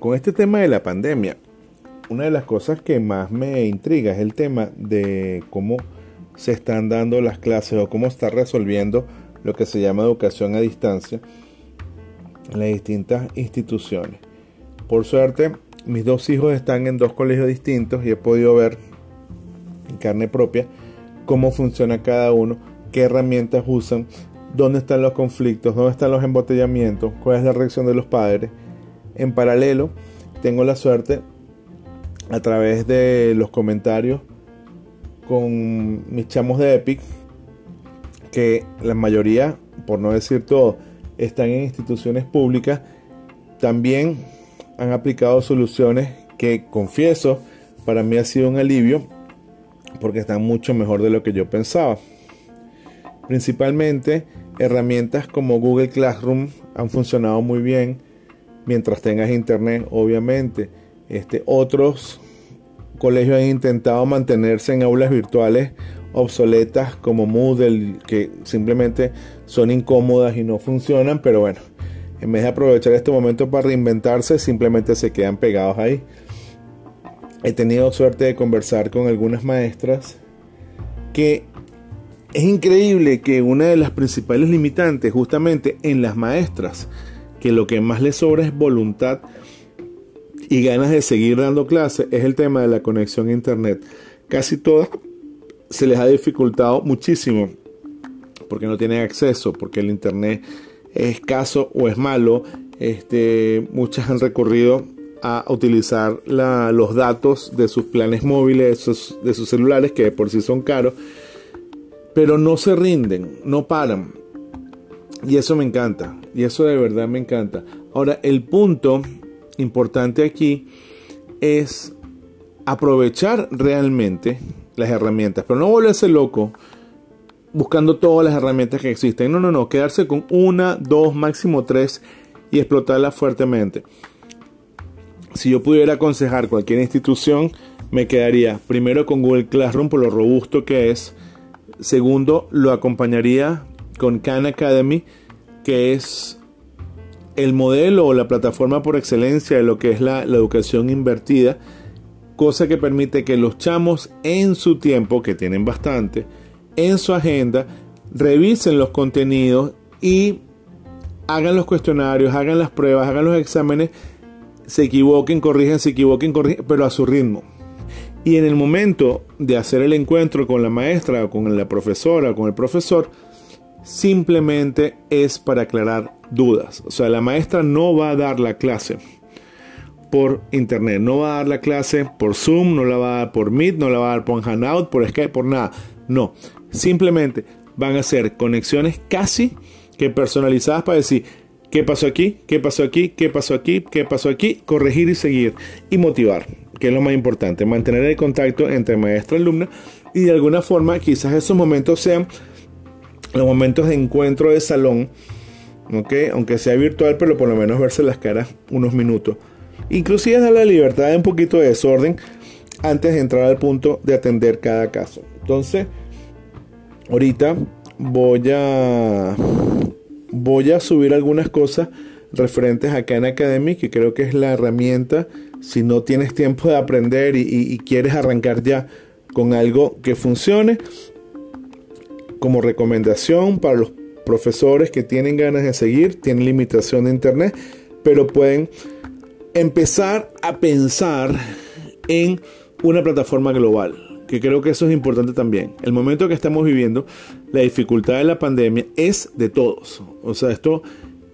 con este tema de la pandemia, una de las cosas que más me intriga es el tema de cómo se están dando las clases o cómo está resolviendo lo que se llama educación a distancia en las distintas instituciones. Por suerte, mis dos hijos están en dos colegios distintos y he podido ver en carne propia cómo funciona cada uno, qué herramientas usan, dónde están los conflictos, dónde están los embotellamientos, cuál es la reacción de los padres. En paralelo, tengo la suerte a través de los comentarios con mis chamos de Epic, que la mayoría, por no decir todo, están en instituciones públicas, también han aplicado soluciones que confieso para mí ha sido un alivio porque están mucho mejor de lo que yo pensaba. Principalmente herramientas como Google Classroom han funcionado muy bien mientras tengas internet, obviamente. Este, otros colegios han intentado mantenerse en aulas virtuales obsoletas como Moodle, que simplemente son incómodas y no funcionan, pero bueno, en vez de aprovechar este momento para reinventarse, simplemente se quedan pegados ahí. He tenido suerte de conversar con algunas maestras que es increíble que una de las principales limitantes justamente en las maestras, que lo que más les sobra es voluntad y ganas de seguir dando clases es el tema de la conexión a internet. Casi todas se les ha dificultado muchísimo porque no tienen acceso, porque el internet es escaso o es malo. Este, muchas han recurrido a utilizar los datos de sus planes móviles, de sus celulares, que por sí son caros, pero no se rinden, no paran. Y eso me encanta, y eso de verdad me encanta. Ahora, el punto importante aquí es aprovechar realmente las herramientas, pero no volverse loco buscando todas las herramientas que existen. No, no, no, quedarse con una, dos, máximo tres y explotarlas fuertemente. Si yo pudiera aconsejar cualquier institución, me quedaría primero con Google Classroom por lo robusto que es. Segundo, lo acompañaría con Khan Academy, que es el modelo o la plataforma por excelencia de lo que es la, educación invertida, cosa que permite que los chamos en su tiempo, que tienen bastante, en su agenda, revisen los contenidos y hagan los cuestionarios, hagan las pruebas, hagan los exámenes, se equivoquen, corrigen, se equivoquen, corrigen, pero a su ritmo. Y en el momento de hacer el encuentro con la maestra o con la profesora o con el profesor, simplemente es para aclarar dudas. O sea, la maestra no va a dar la clase por internet, no va a dar la clase por Zoom, no la va a dar por Meet, no la va a dar por Hangout, por Skype, por nada. No, simplemente van a ser conexiones casi que personalizadas para decir qué pasó aquí, qué pasó aquí, qué pasó aquí, qué pasó aquí, corregir y seguir y motivar, que es lo más importante, mantener el contacto entre maestra y alumna y de alguna forma quizás esos momentos sean los momentos de encuentro de salón, aunque sea virtual, pero por lo menos verse las caras unos minutos. Inclusive da la libertad de un poquito de desorden antes de entrar al punto de atender cada caso. Entonces, ahorita voy a voy a subir algunas cosas referentes a Khan Academy, que creo que es la herramienta si no tienes tiempo de aprender y quieres arrancar ya con algo que funcione como recomendación para los profesores que tienen ganas de seguir, tienen limitación de internet, pero pueden empezar a pensar en una plataforma global, que creo que eso es importante también. El momento que estamos viviendo, la dificultad de la pandemia es de todos. O sea, esto,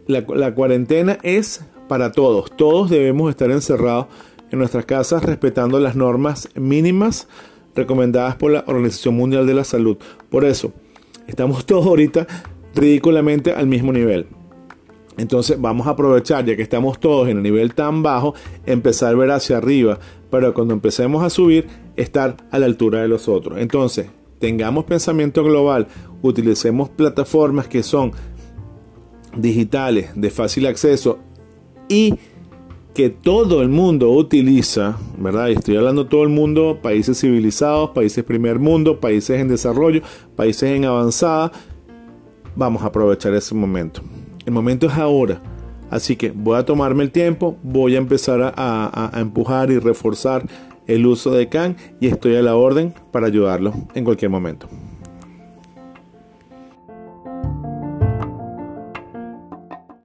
la, la cuarentena es para todos. Todos debemos estar encerrados en nuestras casas respetando las normas mínimas recomendadas por la Organización Mundial de la Salud. Por eso, Estamos todos ahorita ridículamente al mismo nivel. Entonces vamos a aprovechar, ya que estamos todos en un nivel tan bajo, empezar a ver hacia arriba, pero cuando empecemos a subir, estar a la altura de los otros. Entonces, tengamos pensamiento global, utilicemos plataformas que son digitales, de fácil acceso y que todo el mundo utiliza, ¿verdad? Estoy hablando todo el mundo, países civilizados, países primer mundo, países en desarrollo, países en avanzada. Vamos a aprovechar ese momento. El momento es ahora. Así que voy a tomarme el tiempo, voy a empezar a, a empujar y reforzar el uso de CAN y estoy a la orden para ayudarlos en cualquier momento.